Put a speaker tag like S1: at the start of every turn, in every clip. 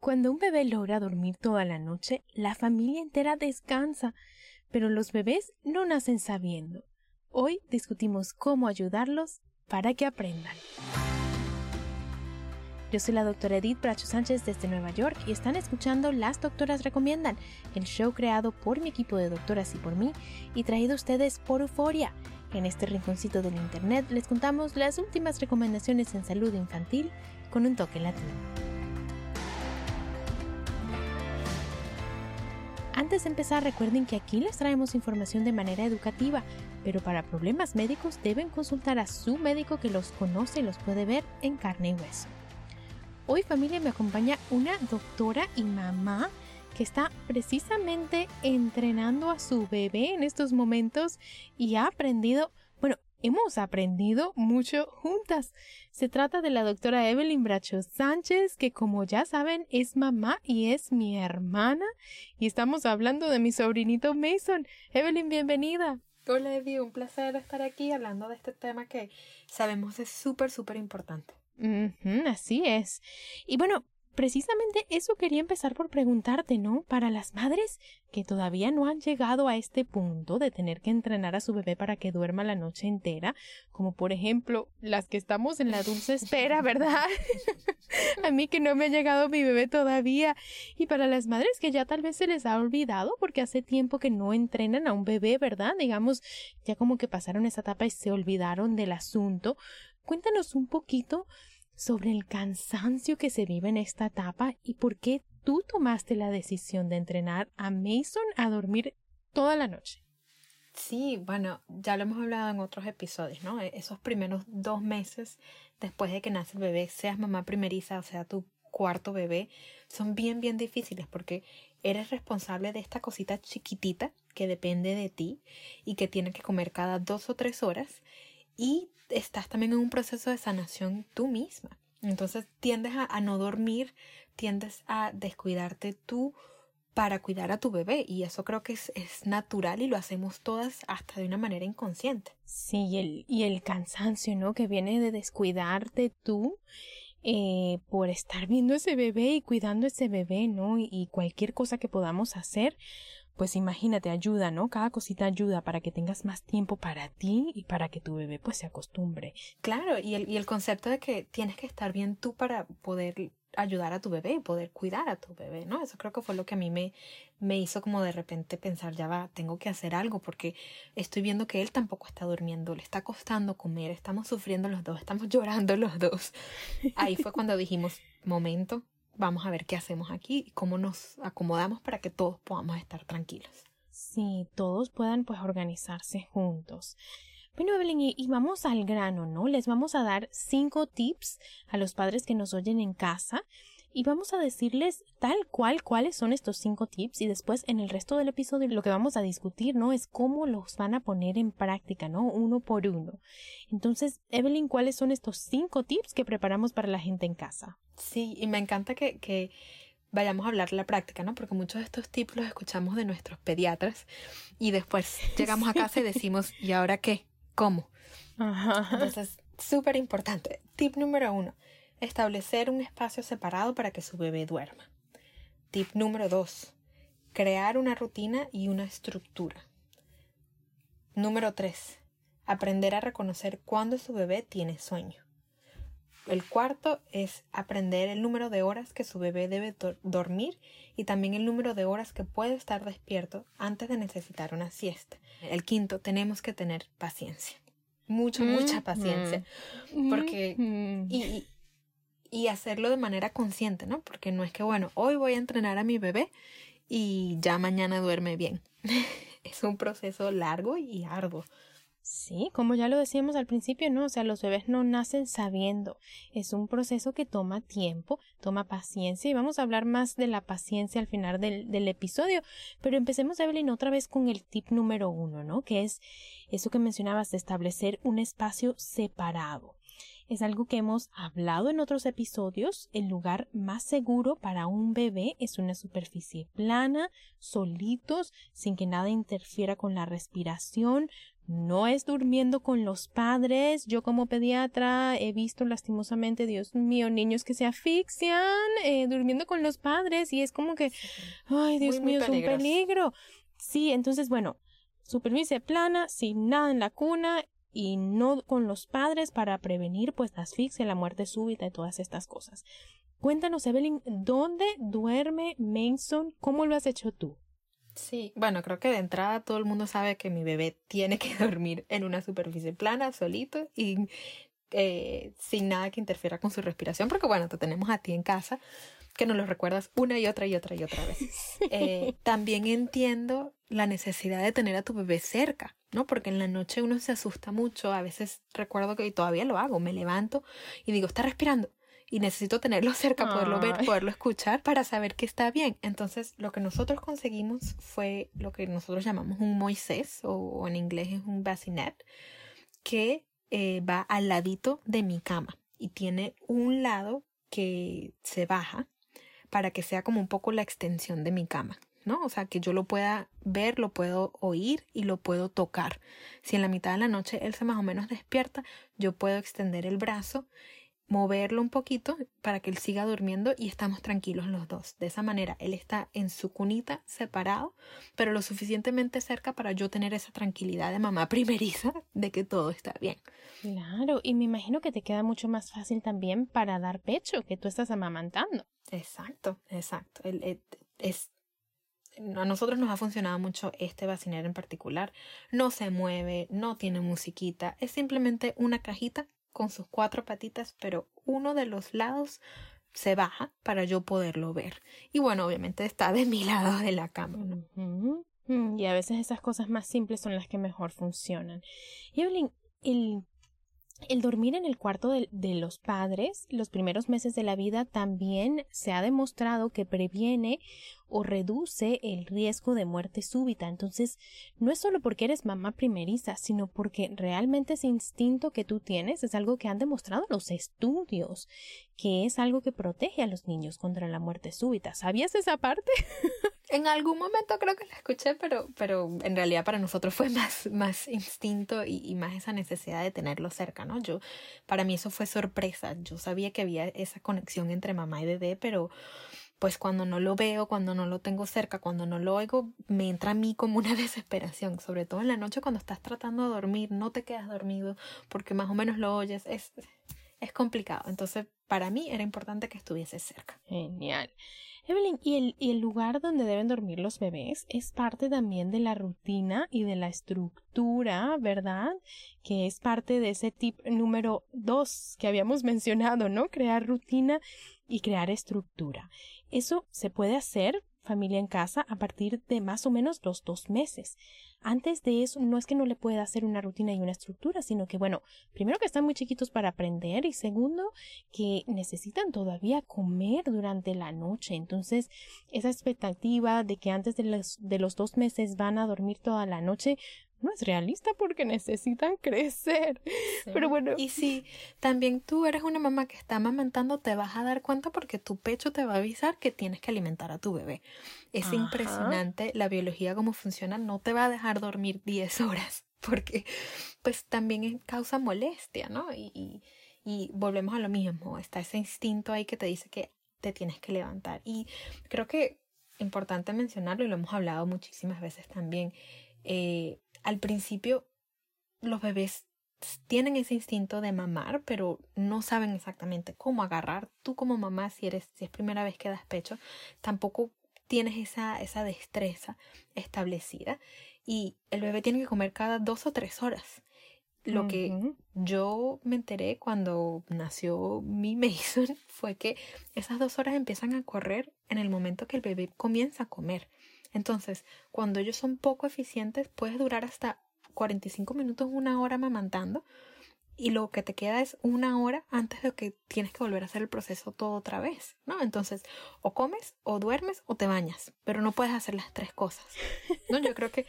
S1: Cuando un bebé logra dormir toda la noche, la familia entera descansa, pero los bebés no nacen sabiendo. Hoy discutimos cómo ayudarlos para que aprendan. Yo soy la doctora Edith Bracho Sánchez desde Nueva York y están escuchando Las Doctoras Recomiendan, el show creado por mi equipo de doctoras y por mí y traído a ustedes por Euforia. En este rinconcito del Internet les contamos las últimas recomendaciones en salud infantil con un toque latino. Antes de empezar, recuerden que aquí les traemos información de manera educativa, pero para problemas médicos deben consultar a su médico que los conoce y los puede ver en carne y hueso. Hoy familia me acompaña una doctora y mamá que está precisamente entrenando a su bebé en estos momentos y ha aprendido hemos aprendido mucho juntas. Se trata de la doctora Evelyn Bracho Sánchez, que como ya saben es mamá y es mi hermana, y estamos hablando de mi sobrinito Mason. Evelyn, bienvenida.
S2: Hola Eddie, un placer estar aquí hablando de este tema que sabemos es súper, súper importante.
S1: así es. Y bueno, precisamente eso quería empezar por preguntarte, ¿no? Para las madres que todavía no han llegado a este punto de tener que entrenar a su bebé para que duerma la noche entera, como por ejemplo las que estamos en la dulce espera, ¿verdad? a mí que no me ha llegado mi bebé todavía. Y para las madres que ya tal vez se les ha olvidado porque hace tiempo que no entrenan a un bebé, ¿verdad? Digamos, ya como que pasaron esa etapa y se olvidaron del asunto. Cuéntanos un poquito sobre el cansancio que se vive en esta etapa y por qué tú tomaste la decisión de entrenar a Mason a dormir toda la noche.
S2: Sí, bueno, ya lo hemos hablado en otros episodios, ¿no? E-, esos primeros dos meses después de que nace el bebé, seas mamá primeriza o sea tu cuarto bebé, son bien, bien difíciles porque eres responsable de esta cosita chiquitita que depende de ti y que tiene que comer cada dos o tres horas y estás también en un proceso de sanación tú misma. Entonces tiendes a, no dormir, tiendes a descuidarte tú para cuidar a tu bebé y eso creo que es, natural y lo hacemos todas hasta de una manera inconsciente.
S1: Sí, y el, y el cansancio, ¿no? Que viene de descuidarte tú eh, por estar viendo ese bebé y cuidando ese bebé, ¿no? y cualquier cosa que podamos hacer, pues imagínate, ayuda, ¿no? Cada cosita ayuda para que tengas más tiempo para ti y para que tu bebé pues se acostumbre.
S2: Claro, y el, y el concepto de que tienes que estar bien tú para poder ayudar a tu bebé y poder cuidar a tu bebé, ¿no? Eso creo que fue lo que a mí me, me hizo como de repente pensar, ya va, tengo que hacer algo porque estoy viendo que él tampoco está durmiendo, le está costando comer, estamos sufriendo los dos, estamos llorando los dos. Ahí fue cuando dijimos, momento, vamos a ver qué hacemos aquí y cómo nos acomodamos para que todos podamos estar tranquilos.
S1: Sí, todos puedan pues organizarse juntos. Bueno, Evelyn, y, vamos al grano, ¿no? Les vamos a dar cinco tips a los padres que nos oyen en casa y vamos a decirles tal cual cuáles son estos cinco tips y después en el resto del episodio lo que vamos a discutir, ¿no? Es cómo los van a poner en práctica, ¿no? Uno por uno. Entonces, Evelyn, ¿cuáles son estos cinco tips que preparamos para la gente en casa?
S2: Sí, y me encanta que, que vayamos a hablar de la práctica, ¿no? Porque muchos de estos tips los escuchamos de nuestros pediatras y después llegamos a casa y decimos, ¿y ahora qué? ¿Cómo? Ajá. Entonces, súper importante. Tip número uno, establecer un espacio separado para que su bebé duerma. Tip número dos, crear una rutina y una estructura. Número tres, aprender a reconocer cuándo su bebé tiene sueño. El cuarto es aprender el número de horas que su bebé debe dormir y también el número de horas que puede estar despierto antes de necesitar una siesta. El quinto, tenemos que tener paciencia. Mucha, mucha paciencia. Porque, y, y hacerlo de manera consciente, ¿no? Porque no es que, bueno, hoy voy a entrenar a mi bebé y ya mañana duerme bien. es un proceso largo y arduo.
S1: Sí, como ya lo decíamos al principio, ¿no? O sea, los bebés no nacen sabiendo. Es un proceso que toma tiempo, toma paciencia y vamos a hablar más de la paciencia al final del, del episodio. Pero empecemos, Evelyn, otra vez con el tip número uno, ¿no? Que es eso que mencionabas de establecer un espacio separado. Es algo que hemos hablado en otros episodios. El lugar más seguro para un bebé es una superficie plana, solitos, sin que nada interfiera con la respiración, no es durmiendo con los padres. Yo como pediatra he visto lastimosamente, Dios mío, niños que se asfixian eh, durmiendo con los padres y es como que, ay, Dios mío, es un peligro. Sí, entonces, bueno, superficie plana, sin nada en la cuna y no con los padres para prevenir pues la asfixia, la muerte súbita y todas estas cosas. Cuéntanos, Evelyn, ¿dónde duerme Mason? ¿Cómo lo has hecho tú?
S2: Sí, bueno, creo que de entrada todo el mundo sabe que mi bebé tiene que dormir en una superficie plana, solito y eh, sin nada que interfiera con su respiración, porque bueno, te tenemos a ti en casa, que nos lo recuerdas una y otra y otra y otra vez. Eh, también entiendo la necesidad de tener a tu bebé cerca, ¿no? Porque en la noche uno se asusta mucho, a veces recuerdo que todavía lo hago, me levanto y digo, está respirando, y necesito tenerlo cerca, poderlo ver, poderlo escuchar para saber que está bien. Entonces, lo que nosotros conseguimos fue lo que nosotros llamamos un Moisés, o, en inglés es un bassinet, que eh, va al ladito de mi cama y tiene un lado que se baja para que sea como un poco la extensión de mi cama. ¿no? O sea, que yo lo pueda ver, lo puedo oír y lo puedo tocar. Si en la mitad de la noche él se más o menos despierta, yo puedo extender el brazo moverlo un poquito para que él siga durmiendo y estamos tranquilos los dos. De esa manera, él está en su cunita separado, pero lo suficientemente cerca para yo tener esa tranquilidad de mamá primeriza de que todo está bien.
S1: Claro, y me imagino que te queda mucho más fácil también para dar pecho, que tú estás amamantando.
S2: Exacto, exacto. es, a nosotros nos ha funcionado mucho este bacinero en particular. No se mueve, no tiene musiquita, es simplemente una cajita con sus cuatro patitas, pero uno de los lados se baja para yo poderlo ver. Y bueno, obviamente está de mi lado de la cama.
S1: Mm, y a veces esas cosas más simples son las que mejor funcionan. Y Evelyn, el el dormir en el cuarto de, los padres los primeros meses de la vida también se ha demostrado que previene o reduce el riesgo de muerte súbita. Entonces, no es solo porque eres mamá primeriza, sino porque realmente ese instinto que tú tienes es algo que han demostrado los estudios, que es algo que protege a los niños contra la muerte súbita. ¿Sabías esa parte?
S2: En algún momento creo que la escuché, pero, pero en realidad para nosotros fue más, más instinto y, y, más esa necesidad de tenerlo cerca, ¿no? Yo, para mí eso fue sorpresa. Yo sabía que había esa conexión entre mamá y bebé, pero pues cuando no lo veo, cuando no lo tengo cerca, cuando no lo oigo, me entra a mí como una desesperación, sobre todo en la noche cuando estás tratando de dormir, no te quedas dormido porque más o menos lo oyes, es, es complicado. Entonces, para mí era importante que estuviese cerca.
S1: Genial. Evelyn, ¿y el, ¿y el lugar donde deben dormir los bebés es parte también de la rutina y de la estructura, verdad? Que es parte de ese tip número dos que habíamos mencionado, ¿no? Crear rutina y crear estructura. Eso se puede hacer familia en casa a partir de más o menos los dos meses. Antes de eso, no es que no le pueda hacer una rutina y una estructura, sino que, bueno, primero que están muy chiquitos para aprender y segundo que necesitan todavía comer durante la noche. Entonces, esa expectativa de que antes de los, de los dos meses van a dormir toda la noche, no es realista porque necesitan crecer. Pero bueno.
S2: Y si también tú eres una mamá que está amamantando, te vas a dar cuenta porque tu pecho te va a avisar que tienes que alimentar a tu bebé. Es impresionante la biología cómo funciona, no te va a dejar dormir 10 horas porque pues también causa molestia, ¿no? Y, y, y volvemos a lo mismo, está ese instinto ahí que te dice que te tienes que levantar. Y creo que importante mencionarlo y lo hemos hablado muchísimas veces también. Eh, al principio los bebés tienen ese instinto de mamar, pero no saben exactamente cómo agarrar. Tú como mamá, si eres, si es primera vez que das pecho, tampoco tienes esa, esa destreza establecida. Y el bebé tiene que comer cada dos o tres horas. Lo que yo me enteré cuando nació mi Mason fue que esas dos horas empiezan a correr en el momento que el bebé comienza a comer. Entonces, cuando ellos son poco eficientes, puede durar hasta 45 minutos, una hora mamantando y lo que te queda es una hora antes de que tienes que volver a hacer el proceso todo otra vez, ¿no? Entonces, o comes, o duermes, o te bañas, pero no puedes hacer las tres cosas, ¿no? Yo creo que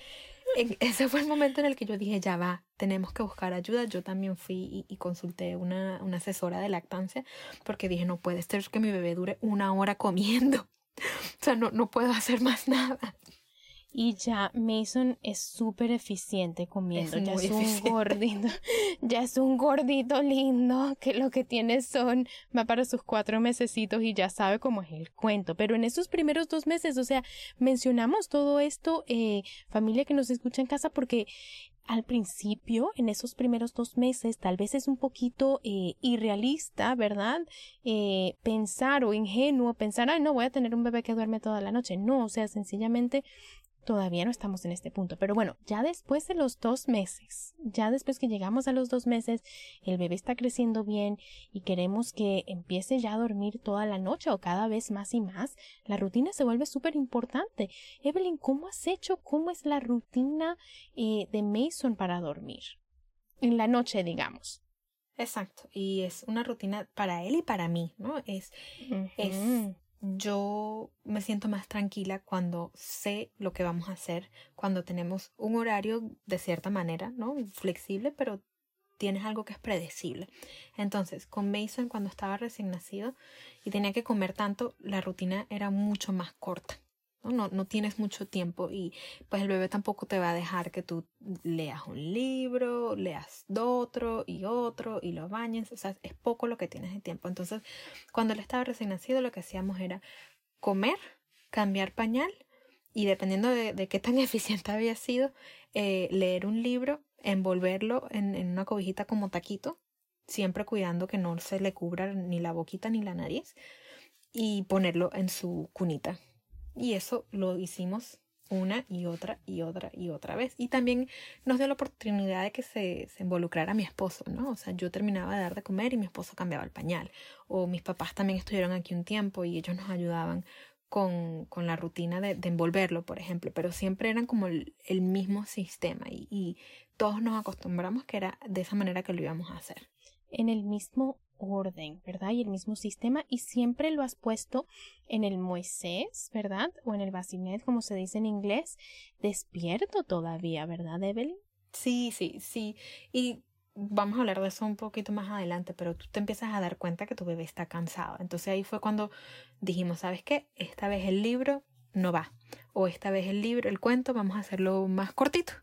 S2: ese fue el momento en el que yo dije, ya va, tenemos que buscar ayuda. Yo también fui y, consulté una, una asesora de lactancia porque dije, no puede ser que mi bebé dure una hora comiendo. O sea, no, no puedo hacer más nada.
S1: Y ya Mason es súper eficiente comiendo, ya es un gordito, ya es un gordito lindo, que lo que tiene son, va para sus cuatro mesecitos y ya sabe cómo es el cuento. Pero en esos primeros dos meses, o sea, mencionamos todo esto, eh, familia que nos escucha en casa, porque al principio, en esos primeros dos meses, tal vez es un poquito eh, irrealista, ¿verdad? Eh, pensar o ingenuo, pensar, ay, no, voy a tener un bebé que duerme toda la noche. No, o sea, sencillamente todavía no estamos en este punto. Pero bueno, ya después de los dos meses, ya después que llegamos a los dos meses, el bebé está creciendo bien y queremos que empiece ya a dormir toda la noche o cada vez más y más, la rutina se vuelve súper importante. Evelyn, ¿cómo has hecho? ¿Cómo es la rutina eh, de Mason para dormir? En la noche, digamos.
S2: Exacto, y es una rutina para él y para mí, ¿no? Es, es yo me siento más tranquila cuando sé lo que vamos a hacer, cuando tenemos un horario de cierta manera, ¿no? Flexible, pero tienes algo que es predecible. Entonces, con Mason, cuando estaba recién nacido y tenía que comer tanto, la rutina era mucho más corta. ¿No? No, tienes mucho tiempo y pues el bebé tampoco te va a dejar que tú leas un libro, leas otro y otro y lo bañes, o sea, es poco lo que tienes de tiempo. Entonces, cuando él estaba recién nacido, lo que hacíamos era comer, cambiar pañal y dependiendo de, qué tan eficiente había sido, eh, leer un libro, envolverlo en, en una cobijita como taquito, siempre cuidando que no se le cubra ni la boquita ni la nariz y ponerlo en su cunita y eso lo hicimos una y otra y otra y otra vez. Y también nos dio la oportunidad de que se, se, involucrara mi esposo, ¿no? O sea, yo terminaba de dar de comer y mi esposo cambiaba el pañal. O mis papás también estuvieron aquí un tiempo y ellos nos ayudaban con, con la rutina de, de, envolverlo, por ejemplo. Pero siempre eran como el, el mismo sistema y, y todos nos acostumbramos que era de esa manera que lo íbamos a hacer.
S1: En el mismo orden, ¿verdad? Y el mismo sistema y siempre lo has puesto en el Moisés, ¿verdad? O en el Basinet, como se dice en inglés, despierto todavía, ¿verdad, Evelyn?
S2: Sí, sí, sí. Y vamos a hablar de eso un poquito más adelante, pero tú te empiezas a dar cuenta que tu bebé está cansado. Entonces ahí fue cuando dijimos, ¿sabes qué? Esta vez el libro no va. O esta vez el libro, el cuento, vamos a hacerlo más cortito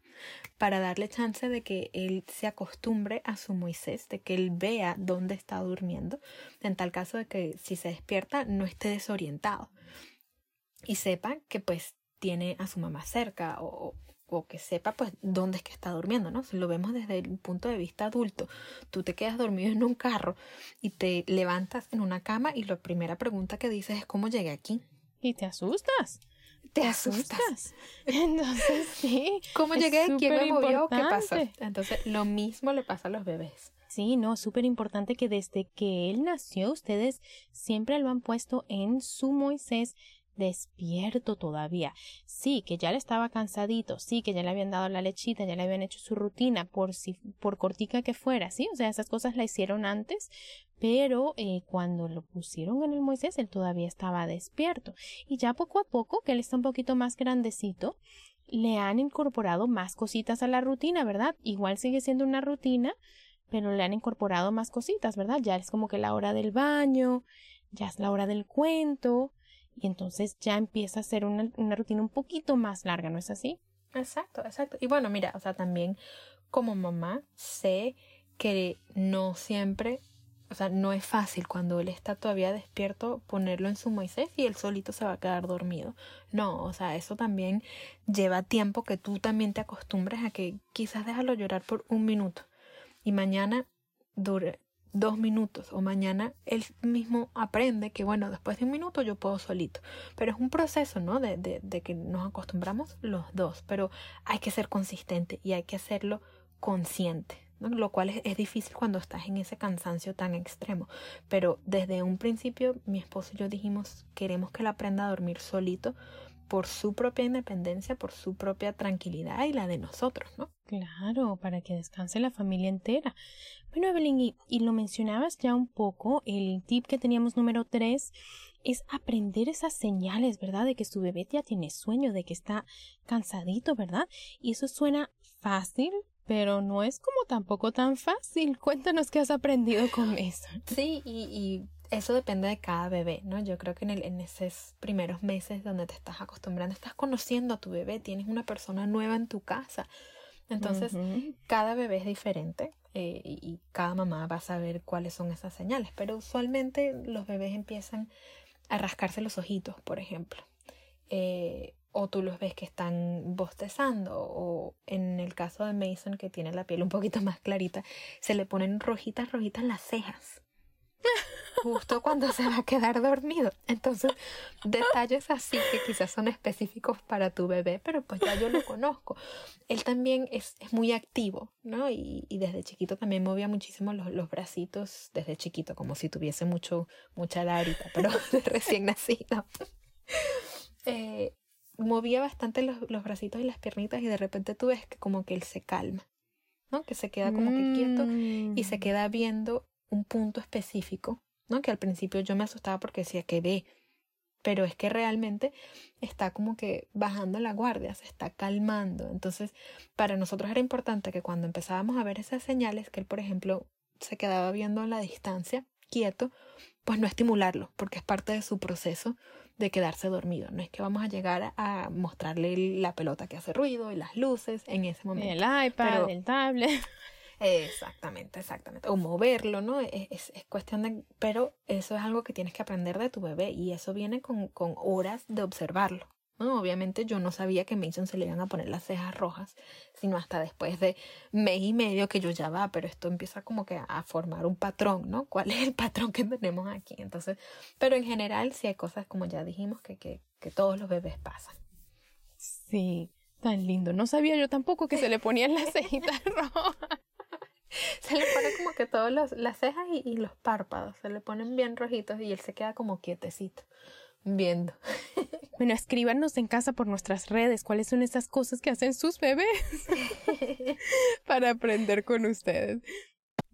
S2: para darle chance de que él se acostumbre a su Moisés, de que él vea dónde está durmiendo, en tal caso de que si se despierta no esté desorientado y sepa que pues tiene a su mamá cerca o, o que sepa pues dónde es que está durmiendo, ¿no? Si lo vemos desde el punto de vista adulto, tú te quedas dormido en un carro y te levantas en una cama y la primera pregunta que dices es ¿cómo llegué aquí?
S1: Y te asustas
S2: te asustas.
S1: Entonces, sí.
S2: ¿Cómo llegué? ¿Quién me movió? ¿Qué pasó? Entonces, lo mismo le pasa a los bebés.
S1: Sí, no, súper importante que desde que él nació, ustedes siempre lo han puesto en su Moisés despierto todavía. Sí, que ya le estaba cansadito, sí, que ya le habían dado la lechita, ya le habían hecho su rutina, por si, por cortica que fuera, sí, o sea, esas cosas la hicieron antes, pero eh, cuando lo pusieron en el Moisés, él todavía estaba despierto. Y ya poco a poco, que él está un poquito más grandecito, le han incorporado más cositas a la rutina, ¿verdad? Igual sigue siendo una rutina, pero le han incorporado más cositas, ¿verdad? Ya es como que la hora del baño, ya es la hora del cuento, y entonces ya empieza a ser una, una rutina un poquito más larga, ¿no es así?
S2: Exacto, exacto. Y bueno, mira, o sea, también como mamá sé que no siempre, o sea, no es fácil cuando él está todavía despierto ponerlo en su Moisés y él solito se va a quedar dormido. No, o sea, eso también lleva tiempo que tú también te acostumbres a que quizás déjalo llorar por un minuto y mañana dure, dos minutos o mañana él mismo aprende que bueno, después de un minuto yo puedo solito. Pero es un proceso, ¿no? De, de, de que nos acostumbramos los dos, pero hay que ser consistente y hay que hacerlo consciente. Lo cual es, es, difícil cuando estás en ese cansancio tan extremo. Pero desde un principio mi esposo y yo dijimos, queremos que él aprenda a dormir solito por su propia independencia, por su propia tranquilidad y la de nosotros, ¿no?
S1: Claro, para que descanse la familia entera. Bueno, Evelyn, y, y lo mencionabas ya un poco, el tip que teníamos número tres es aprender esas señales, ¿verdad? De que su bebé ya tiene sueño, de que está cansadito, ¿verdad? Y eso suena fácil, pero no es como tampoco tan fácil. Cuéntanos qué has aprendido con eso.
S2: Sí, y, eso depende de cada bebé, ¿no? Yo creo que en, el, en esos primeros meses donde te estás acostumbrando, estás conociendo a tu bebé, tienes una persona nueva en tu casa. Entonces, cada bebé es diferente eh, y cada mamá va a saber cuáles son esas señales, pero usualmente los bebés empiezan a rascarse los ojitos, por ejemplo. Eh, o tú los ves que están bostezando o en el caso de Mason que tiene la piel un poquito más clarita se le ponen rojitas rojitas las cejas. Justo cuando se va a quedar dormido. Entonces detalles así que quizás son específicos para tu bebé pero pues ya yo lo conozco. Él también es, es muy activo no y, y, desde chiquito también movía muchísimo los, los bracitos desde chiquito como si tuviese mucho mucha larita pero recién nacido. Eh, movía bastante los, los bracitos y las piernitas y de repente tú ves que como que él se calma, ¿no? Que se queda como que quieto y se mm. queda viendo un punto específico, ¿no? Que al principio yo me asustaba porque decía que ve, pero es que realmente está como que bajando la guardia, se está calmando. Entonces, para nosotros era importante que cuando empezábamos a ver esas señales, que él, por ejemplo, se quedaba viendo a la distancia, quieto, pues no estimularlo, porque es parte de su proceso de quedarse dormido. No es que vamos a llegar a mostrarle la pelota que hace ruido y las luces en ese momento.
S1: El iPad, el tablet.
S2: Exactamente, exactamente. O moverlo, ¿no? Es, es, cuestión de... Pero eso es algo que tienes que aprender de tu bebé y eso viene con, con horas de observarlo. Obviamente yo no sabía que Mason se le iban a poner las cejas rojas, sino hasta después de mes y medio que yo ya va, pero esto empieza como que a formar un patrón, ¿no? ¿Cuál es el patrón que tenemos aquí? Entonces, pero en general sí hay cosas, como ya dijimos, que, que, que todos los bebés pasan.
S1: Sí, tan lindo. No sabía yo tampoco que se le ponían las cejitas rojas.
S2: Se le pone como que todas las cejas y, y los párpados, se le ponen bien rojitos y él se queda como quietecito viendo.
S1: Bueno, escríbanos en casa por nuestras redes cuáles son esas cosas que hacen sus bebés para aprender con ustedes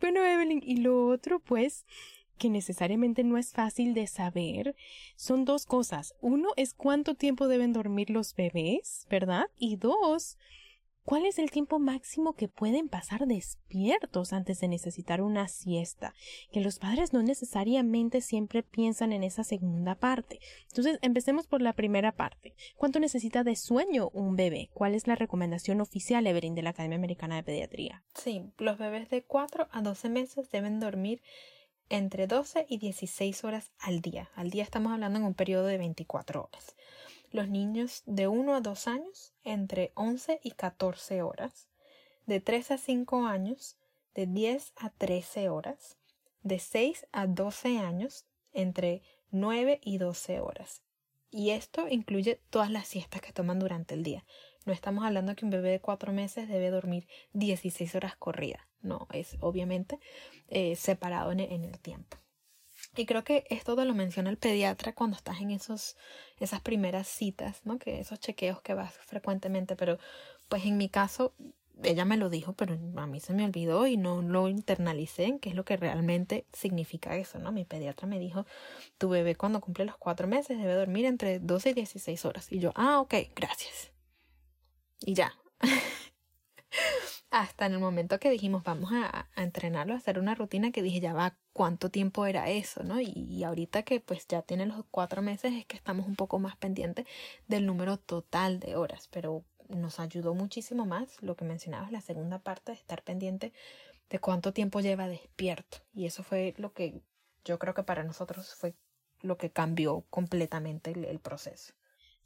S1: Bueno, Evelyn, y lo otro, pues, que necesariamente no es fácil de saber, son dos cosas. Uno es cuánto tiempo deben dormir los bebés, ¿verdad? Y dos, ¿Cuál es el tiempo máximo que pueden pasar despiertos antes de necesitar una siesta? Que los padres no necesariamente siempre piensan en esa segunda parte. Entonces, empecemos por la primera parte. ¿Cuánto necesita de sueño un bebé? ¿Cuál es la recomendación oficial, Everin, de la Academia Americana de Pediatría?
S2: Sí, los bebés de 4 a 12 meses deben dormir entre 12 y 16 horas al día. Al día estamos hablando en un periodo de 24 horas los niños de 1 a 2 años entre 11 y 14 horas, de 3 a 5 años de 10 a 13 horas, de 6 a 12 años entre 9 y 12 horas. Y esto incluye todas las siestas que toman durante el día. No estamos hablando que un bebé de 4 meses debe dormir 16 horas corridas. No, es obviamente eh, separado en el tiempo. Y creo que esto te lo menciona el pediatra cuando estás en esos, esas primeras citas, ¿no? Que esos chequeos que vas frecuentemente, pero pues en mi caso, ella me lo dijo, pero a mí se me olvidó y no lo internalicé en qué es lo que realmente significa eso, ¿no? Mi pediatra me dijo, tu bebé cuando cumple los cuatro meses debe dormir entre 12 y 16 horas. Y yo, ah, ok, gracias. Y ya. hasta en el momento que dijimos vamos a, entrenarlo, a hacer una rutina que dije ya va, cuánto tiempo era eso, ¿no? Y, ahorita que pues ya tiene los cuatro meses es que estamos un poco más pendientes del número total de horas, pero nos ayudó muchísimo más lo que mencionabas, la segunda parte de estar pendiente de cuánto tiempo lleva despierto. Y eso fue lo que yo creo que para nosotros fue lo que cambió completamente el proceso.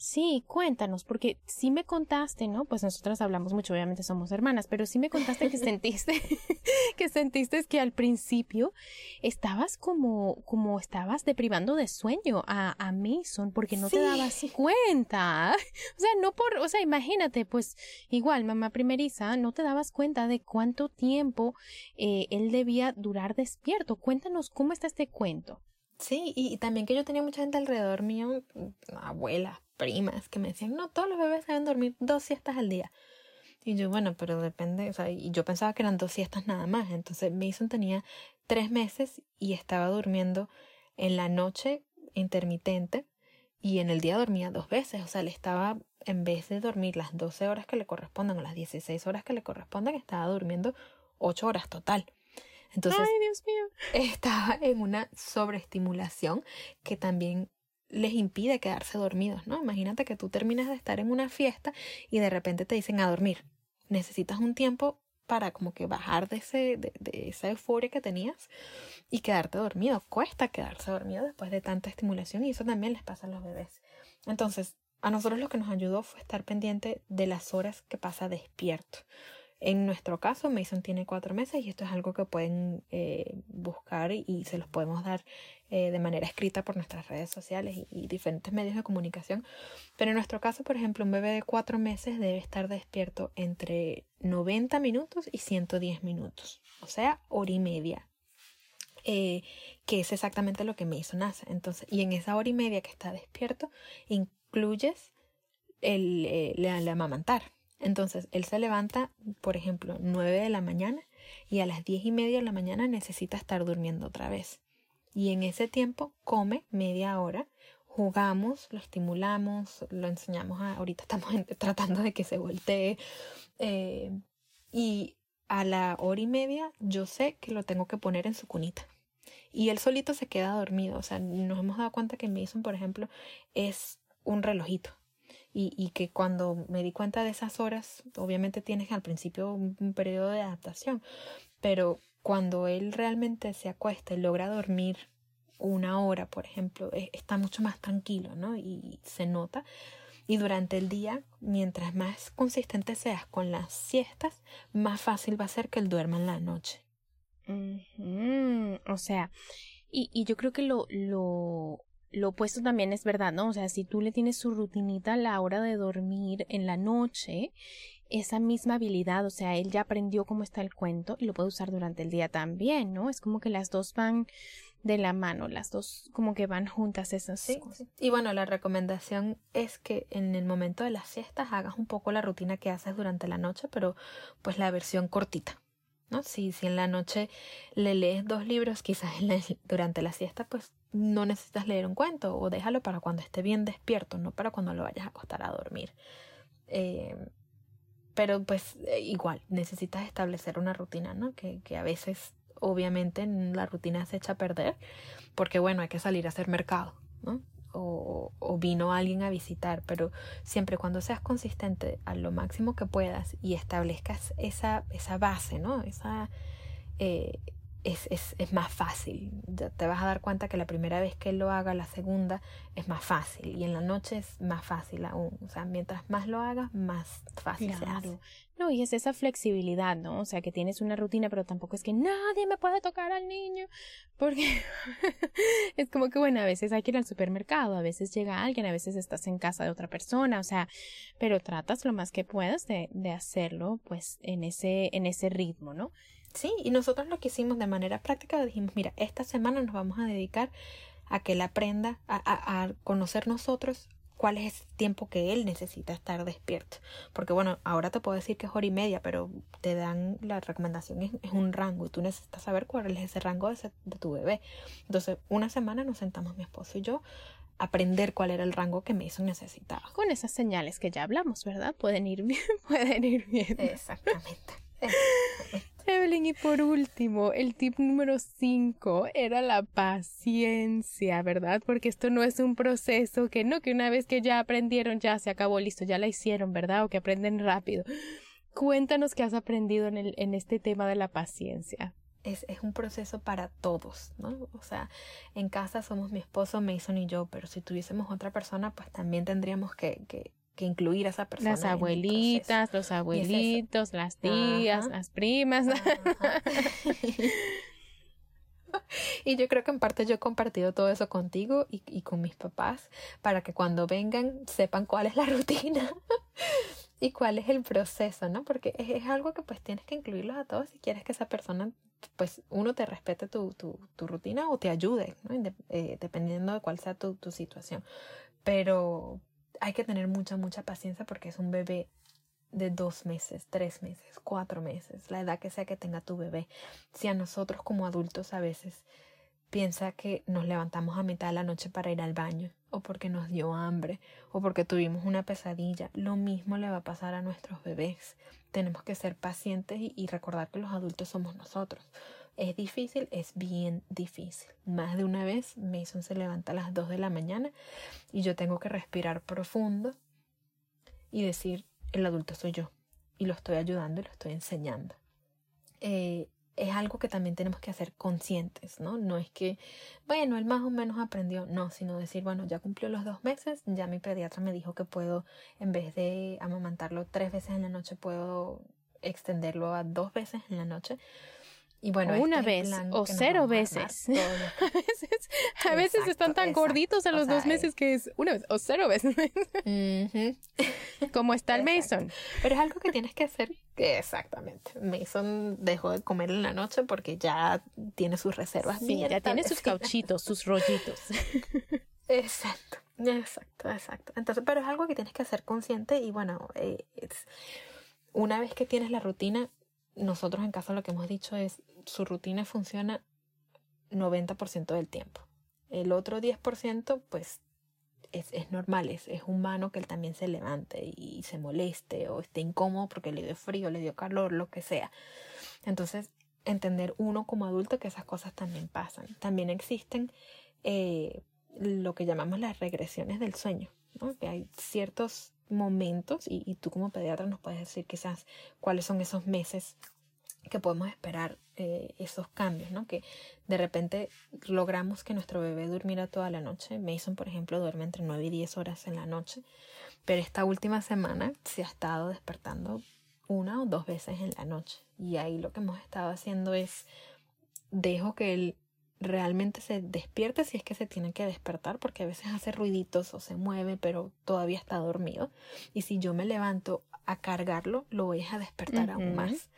S1: Sí, cuéntanos, porque sí me contaste, ¿no? Pues nosotras hablamos mucho, obviamente somos hermanas, pero sí me contaste que sentiste, que sentiste que al principio estabas como, como estabas deprivando de sueño a, a Mason porque no te dabas cuenta. O sea, no por, o sea, imagínate, pues igual, mamá primeriza, no te dabas cuenta de cuánto tiempo eh, él debía durar despierto. Cuéntanos cómo está este cuento.
S2: Sí, y, también que yo tenía mucha gente alrededor mío, abuela, primas que me decían, no, todos los bebés deben dormir dos siestas al día. Y yo, bueno, pero depende, o sea, y yo pensaba que eran dos siestas nada más. Entonces Mason tenía tres meses y estaba durmiendo en la noche intermitente y en el día dormía dos veces. O sea, le estaba, en vez de dormir las 12 horas que le corresponden o las 16 horas que le corresponden, estaba durmiendo ocho horas total. Entonces,
S1: Ay, Dios mío.
S2: estaba en una sobreestimulación que también les impide quedarse dormidos, ¿no? Imagínate que tú terminas de estar en una fiesta y de repente te dicen a dormir. Necesitas un tiempo para como que bajar de, ese, de, esa euforia que tenías y quedarte dormido. Cuesta quedarse dormido después de tanta estimulación y eso también les pasa a los bebés. Entonces, a nosotros lo que nos ayudó fue estar pendiente de las horas que pasa despierto. En nuestro caso, Mason tiene cuatro meses y esto es algo que pueden eh, buscar y se los podemos dar eh, de manera escrita por nuestras redes sociales y, diferentes medios de comunicación. Pero en nuestro caso, por ejemplo, un bebé de cuatro meses debe estar despierto entre 90 minutos y 110 minutos, o sea, hora y media. Eh, que es exactamente lo que Mason hace. Entonces, y en esa hora y media que está despierto, incluyes el, el amamantar. Entonces, él se levanta, por ejemplo, 9 de la mañana y a las diez y media de la mañana necesita estar durmiendo otra vez. Y en ese tiempo come media hora, jugamos, lo estimulamos, lo enseñamos a, ahorita estamos tratando de que se voltee. Eh, y a la hora y media yo sé que lo tengo que poner en su cunita. Y él solito se queda dormido. O sea, nos hemos dado cuenta que Mason, por ejemplo, es un relojito y, y, que cuando me di cuenta de esas horas, obviamente tienes al principio un, periodo de adaptación, pero cuando él realmente se acuesta y logra dormir una hora, por ejemplo, e, está mucho más tranquilo, ¿no? Y se nota. Y durante el día, mientras más consistente seas con las siestas, más fácil va a ser que él duerma en la noche.
S1: O sea, y, y yo creo que lo, lo lo opuesto también es verdad, ¿no? O sea, si tú le tienes su rutinita a la hora de dormir en la noche, esa misma habilidad, o sea, él ya aprendió cómo está el cuento y lo puede usar durante el día también, ¿no? Es como que las dos van de la mano, las dos como que van juntas esas cosas.
S2: Y bueno, la recomendación es que en el momento de las siestas hagas un poco la rutina que haces durante la noche, pero pues la versión cortita. ¿no? Si, si en la noche le lees dos libros, quizás durante la siesta, pues no necesitas leer un cuento o déjalo para cuando esté bien despierto, no para cuando lo vayas a acostar a dormir. Eh, pero pues eh, igual, necesitas establecer una rutina, ¿no? Que, que a veces obviamente la rutina se echa a perder porque bueno, hay que salir a hacer mercado, ¿no? O, vino alguien a visitar, pero siempre cuando seas consistente a lo máximo que puedas y establezcas esa, esa base, ¿no? Esa, eh, es, es, es, más fácil. te vas a dar cuenta que la primera vez que lo haga, la segunda es más fácil y en la noche es más fácil aún. O sea, mientras más lo hagas, más fácil se hace.
S1: No, y es esa flexibilidad, ¿no? O sea, que tienes una rutina, pero tampoco es que nadie me puede tocar al niño, porque es como que, bueno, a veces hay que ir al supermercado, a veces llega alguien, a veces estás en casa de otra persona, o sea, pero tratas lo más que puedas de, de hacerlo, pues, en ese, en ese ritmo, ¿no?
S2: Sí, y nosotros lo que hicimos de manera práctica, dijimos, mira, esta semana nos vamos a dedicar a que él aprenda a, a, conocer nosotros cuál es el tiempo que él necesita estar despierto. Porque bueno, ahora te puedo decir que es hora y media, pero te dan la recomendación, es, un rango y tú necesitas saber cuál es ese rango de, de, tu bebé. Entonces, una semana nos sentamos mi esposo y yo a aprender cuál era el rango que Mason necesitaba.
S1: Con esas señales que ya hablamos, ¿verdad? Pueden ir bien, pueden ir bien.
S2: Exactamente.
S1: Evelyn, y por último, el tip número 5 era la paciencia, ¿verdad? Porque esto no es un proceso que no, que una vez que ya aprendieron, ya se acabó, listo, ya la hicieron, ¿verdad? O que aprenden rápido. Cuéntanos qué has aprendido en, el, en este tema de la paciencia.
S2: es, es, un proceso para todos, ¿no? O sea, en casa somos mi esposo, Mason y yo, pero si tuviésemos otra persona, pues también tendríamos que, que, que incluir a esa persona.
S1: Las abuelitas, los abuelitos, las tías, las primas.
S2: y yo creo que en parte yo he compartido todo eso contigo y, y con mis papás para que cuando vengan sepan cuál es la rutina y cuál es el proceso, ¿no? Porque es, es, algo que pues tienes que incluirlos a todos si quieres que esa persona, pues uno te respete tu, tu, tu rutina o te ayude, ¿no? Eh, dependiendo de cuál sea tu, tu situación. Pero hay que tener mucha, mucha paciencia porque es un bebé de dos meses, tres meses, cuatro meses, la edad que sea que tenga tu bebé. Si a nosotros como adultos a veces piensa que nos levantamos a mitad de la noche para ir al baño, o porque nos dio hambre, o porque tuvimos una pesadilla, lo mismo le va a pasar a nuestros bebés. Tenemos que ser pacientes y, recordar que los adultos somos nosotros. Es difícil, es bien difícil. Más de una vez Mason se levanta a las 2 de la mañana y yo tengo que respirar profundo y decir, el adulto soy yo y lo estoy ayudando y lo estoy enseñando. Eh, es algo que también tenemos que hacer conscientes, ¿no? No es que, bueno, él más o menos aprendió, no, sino decir, bueno, ya cumplió los dos meses, ya mi pediatra me dijo que puedo, en vez de amamantarlo tres veces en la noche, puedo extenderlo a dos veces en la noche.
S1: Y bueno, una vez o cero veces. a veces, a veces están tan gorditos a los dos meses que es una vez o cero veces. Como está el Mason.
S2: Pero es algo que tienes que hacer. Exactamente. Mason dejó de comer en la noche porque ya tiene sus reservas.
S1: Sí, ya tiene sus cauchitos, sus rollitos.
S2: Exacto. Exacto, exacto. Entonces, pero es algo que tienes que hacer consciente y bueno, eh, una vez que tienes la rutina, nosotros en casa lo que hemos dicho es su rutina funciona 90% del tiempo. El otro 10% pues es, es normal, es, es, humano que él también se levante y se moleste o esté incómodo porque le dio frío, le dio calor, lo que sea. Entonces, entender uno como adulto que esas cosas también pasan. También existen eh, lo que llamamos las regresiones del sueño, ¿no? que hay ciertos momentos y, y, tú como pediatra nos puedes decir quizás cuáles son esos meses que podemos esperar eh, esos cambios, ¿no? Que de repente logramos que nuestro bebé durmiera toda la noche. Mason, por ejemplo, duerme entre 9 y 10 horas en la noche, pero esta última semana se ha estado despertando una o dos veces en la noche. Y ahí lo que hemos estado haciendo es dejo que él realmente se despierte si es que se tiene que despertar, porque a veces hace ruiditos o se mueve, pero todavía está dormido. Y si yo me levanto a cargarlo, lo voy a despertar aún más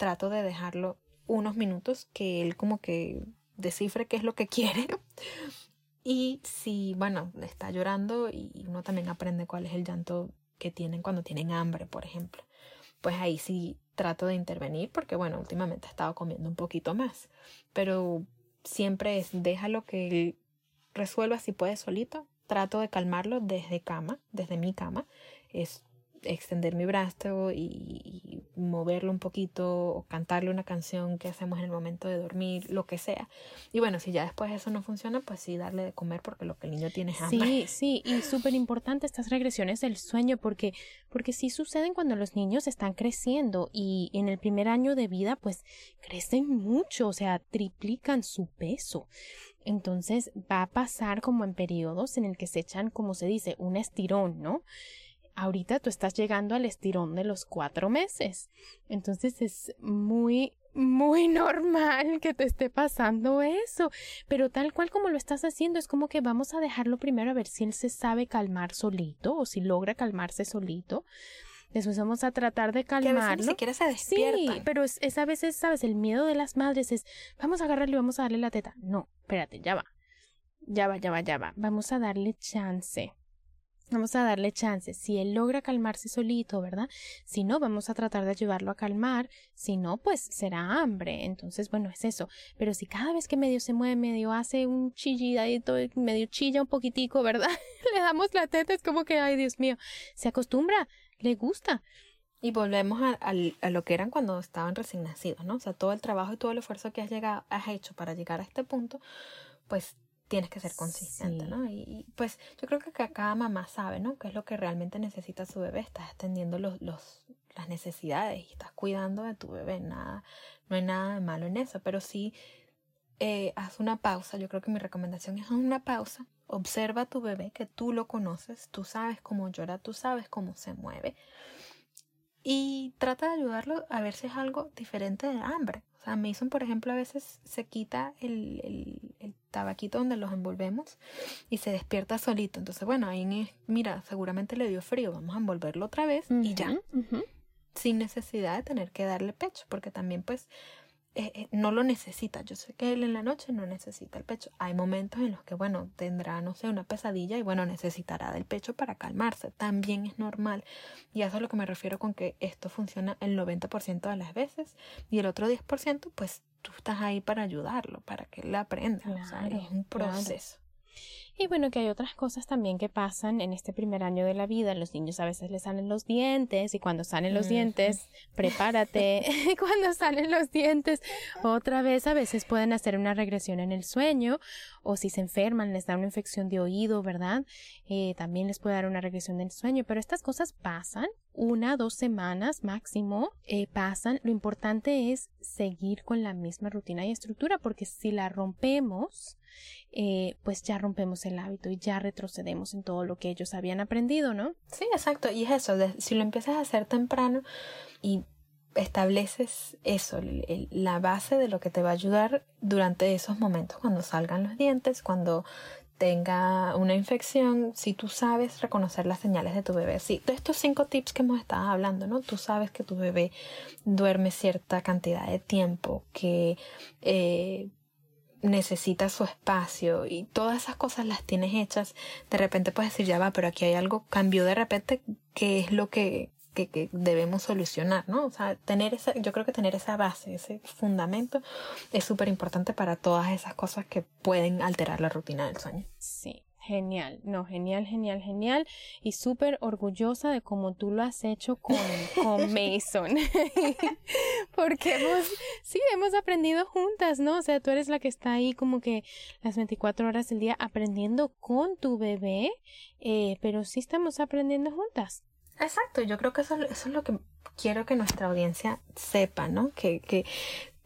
S2: trato de dejarlo unos minutos que él como que descifre qué es lo que quiere. Y si, bueno, está llorando y uno también aprende cuál es el llanto que tienen cuando tienen hambre, por ejemplo. Pues ahí sí trato de intervenir porque, bueno, últimamente he estado comiendo un poquito más. Pero siempre es déjalo que él resuelva si puede solito. Trato de calmarlo desde cama, desde mi cama. Es extender mi brazo y, moverlo un poquito o cantarle una canción que hacemos en el momento de dormir, lo que sea. Y bueno, si ya después eso no funciona, pues sí darle de comer porque lo que el niño tiene es hambre.
S1: Sí, sí, y súper importante estas regresiones del sueño porque porque sí suceden cuando los niños están creciendo y en el primer año de vida pues crecen mucho, o sea, triplican su peso. Entonces va a pasar como en periodos en el que se echan, como se dice, un estirón, ¿no? Ahorita tú estás llegando al estirón de los cuatro meses. Entonces es muy, muy normal que te esté pasando eso. Pero tal cual como lo estás haciendo, es como que vamos a dejarlo primero a ver si él se sabe calmar solito o si logra calmarse solito. Después vamos a tratar de calmarlo. Que a
S2: ni siquiera se despierta.
S1: Sí, pero es, es, a veces, ¿sabes? El miedo de las madres es, vamos a agarrarle y vamos a darle la teta. No, espérate, ya va. Ya va, ya va, ya va. Vamos a darle chance. Vamos a darle chance. Si él logra calmarse solito, ¿verdad? Si no, vamos a tratar de ayudarlo a calmar. Si no, pues será hambre. Entonces, bueno, es eso. Pero si cada vez que medio se mueve, medio hace un chillidito, medio chilla un poquitico, ¿verdad? le damos la teta, es como que, ay, Dios mío, se acostumbra, le gusta.
S2: Y volvemos a, a, lo que eran cuando estaban recién nacidos, ¿no? O sea, todo el trabajo y todo el esfuerzo que has, llegado, has hecho para llegar a este punto, pues tienes que ser consistente, ¿no? Y, pues yo creo que cada mamá sabe, ¿no? Qué es lo que realmente necesita su bebé. Estás atendiendo los, los, las necesidades y estás cuidando de tu bebé. Nada, no hay nada de malo en eso, pero sí eh, haz una pausa. Yo creo que mi recomendación es una pausa. Observa a tu bebé, que tú lo conoces, tú sabes cómo llora, tú sabes cómo se mueve. Y trata de ayudarlo a ver si es algo diferente de hambre. O sea, Mason, por ejemplo, a veces se quita el, el, el, tabaquito donde los envolvemos y se despierta solito. Entonces, bueno, ahí, mira, seguramente le dio frío. Vamos a envolverlo otra vez y ya. Sin necesidad de tener que darle pecho, porque también, pues, eh, eh, no lo necesita. Yo sé que él en la noche no necesita el pecho. Hay momentos en los que, bueno, tendrá, no sé, una pesadilla y, bueno, necesitará del pecho para calmarse. También es normal. Y eso es a lo que me refiero con que esto funciona el 90% de las veces y el otro 10%, pues tú estás ahí para ayudarlo, para que él aprenda. o sea, es un proceso.
S1: Y bueno, que hay otras cosas también que pasan en este primer año de la vida. Los niños a veces les salen los dientes y cuando salen los dientes, prepárate. cuando salen los dientes, otra vez a veces pueden hacer una regresión en el sueño o si se enferman les da una infección de oído, ¿verdad? Eh, también les puede dar una regresión del sueño. Pero estas cosas pasan una, dos semanas máximo eh, pasan. Lo importante es seguir con la misma rutina y estructura porque si la rompemos, eh, pues ya rompemos el hábito y ya retrocedemos en todo lo que ellos habían aprendido, ¿no?
S2: Sí, exacto. Y es eso, si lo empiezas a hacer temprano y estableces eso, la base de lo que te va a ayudar durante esos momentos, cuando salgan los dientes, cuando tenga una infección, si tú sabes reconocer las señales de tu bebé. Sí, de estos cinco tips que hemos estado hablando, ¿no? Tú sabes que tu bebé duerme cierta cantidad de tiempo, que eh, necesita su espacio y todas esas cosas las tienes hechas, de repente puedes decir, ya va, pero aquí hay algo, cambió de repente, ¿qué es lo que, que, que, debemos solucionar, ¿no? O sea, tener esa, yo creo que tener esa base, ese fundamento es súper importante para todas esas cosas que pueden alterar la rutina del sueño.
S1: Sí. Genial, no, genial, genial, genial. Y súper orgullosa de cómo tú lo has hecho con, con Mason. Porque hemos, sí, hemos aprendido juntas, ¿no? O sea, tú eres la que está ahí como que las 24 horas del día aprendiendo con tu bebé, eh, pero sí estamos aprendiendo juntas.
S2: Exacto, yo creo que eso, eso es lo que quiero que nuestra audiencia sepa, ¿no? Que, que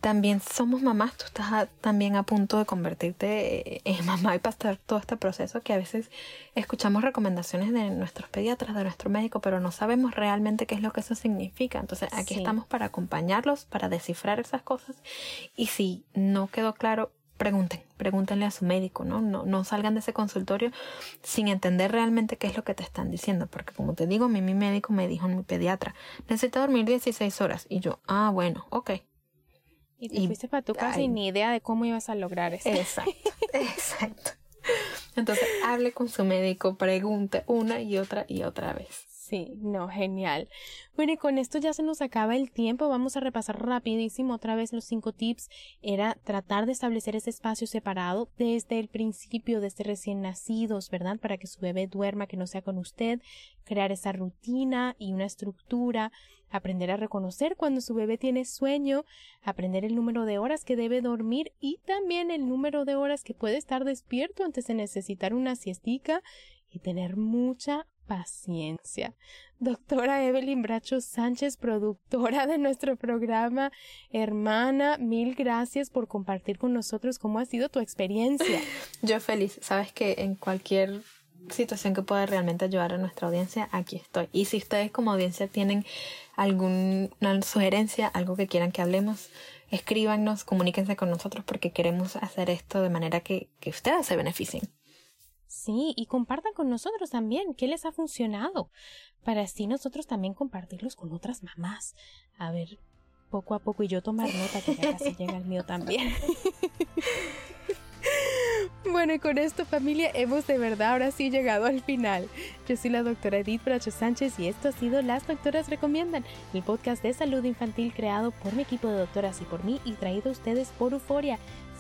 S2: también somos mamás, tú estás también a punto de convertirte en mamá y pasar todo este proceso que a veces escuchamos recomendaciones de nuestros pediatras, de nuestro médico, pero no sabemos realmente qué es lo que eso significa. Entonces aquí estamos para acompañarlos, para descifrar esas cosas y si no quedó claro, pregunten, pregúntenle a su médico, ¿no? No, no salgan de ese consultorio sin entender realmente qué es lo que te están diciendo, porque como te digo, a mí mi médico me dijo, mi pediatra, necesita dormir 16 horas y yo, ah, bueno, ok,
S1: y te fuiste para tu casa ni idea de cómo ibas a lograr eso.
S2: Exacto, exacto. Entonces, hable con su médico, pregunte una y otra y otra vez.
S1: Sí, no, genial. Bueno, y con esto ya se nos acaba el tiempo. Vamos a repasar rapidísimo otra vez los cinco tips. Era tratar de establecer ese espacio separado desde el principio, desde recién nacidos, ¿verdad? Para que su bebé duerma, que no sea con usted. Crear esa rutina y una estructura. Aprender a reconocer cuando su bebé tiene sueño. Aprender el número de horas que debe dormir y también el número de horas que puede estar despierto antes de necesitar una siestica y tener mucha paciencia. Doctora Evelyn Bracho Sánchez, productora de nuestro programa, hermana, mil gracias por compartir con nosotros cómo ha sido tu experiencia.
S2: Yo feliz, sabes que en cualquier situación que pueda realmente ayudar a nuestra audiencia, aquí estoy. Y si ustedes como audiencia tienen alguna sugerencia, algo que quieran que hablemos, escríbanos, comuníquense con nosotros porque queremos hacer esto de manera que, que ustedes se beneficien.
S1: Sí, y compartan con nosotros también qué les ha funcionado, para así nosotros también compartirlos con otras mamás. A ver, poco a poco y yo tomar nota que ya casi llega el mío también. Bueno, y con esto familia hemos de verdad ahora sí llegado al final. Yo soy la doctora Edith Bracho Sánchez y esto ha sido Las Doctoras Recomiendan, el podcast de salud infantil creado por mi equipo de doctoras y por mí y traído a ustedes por Euforia.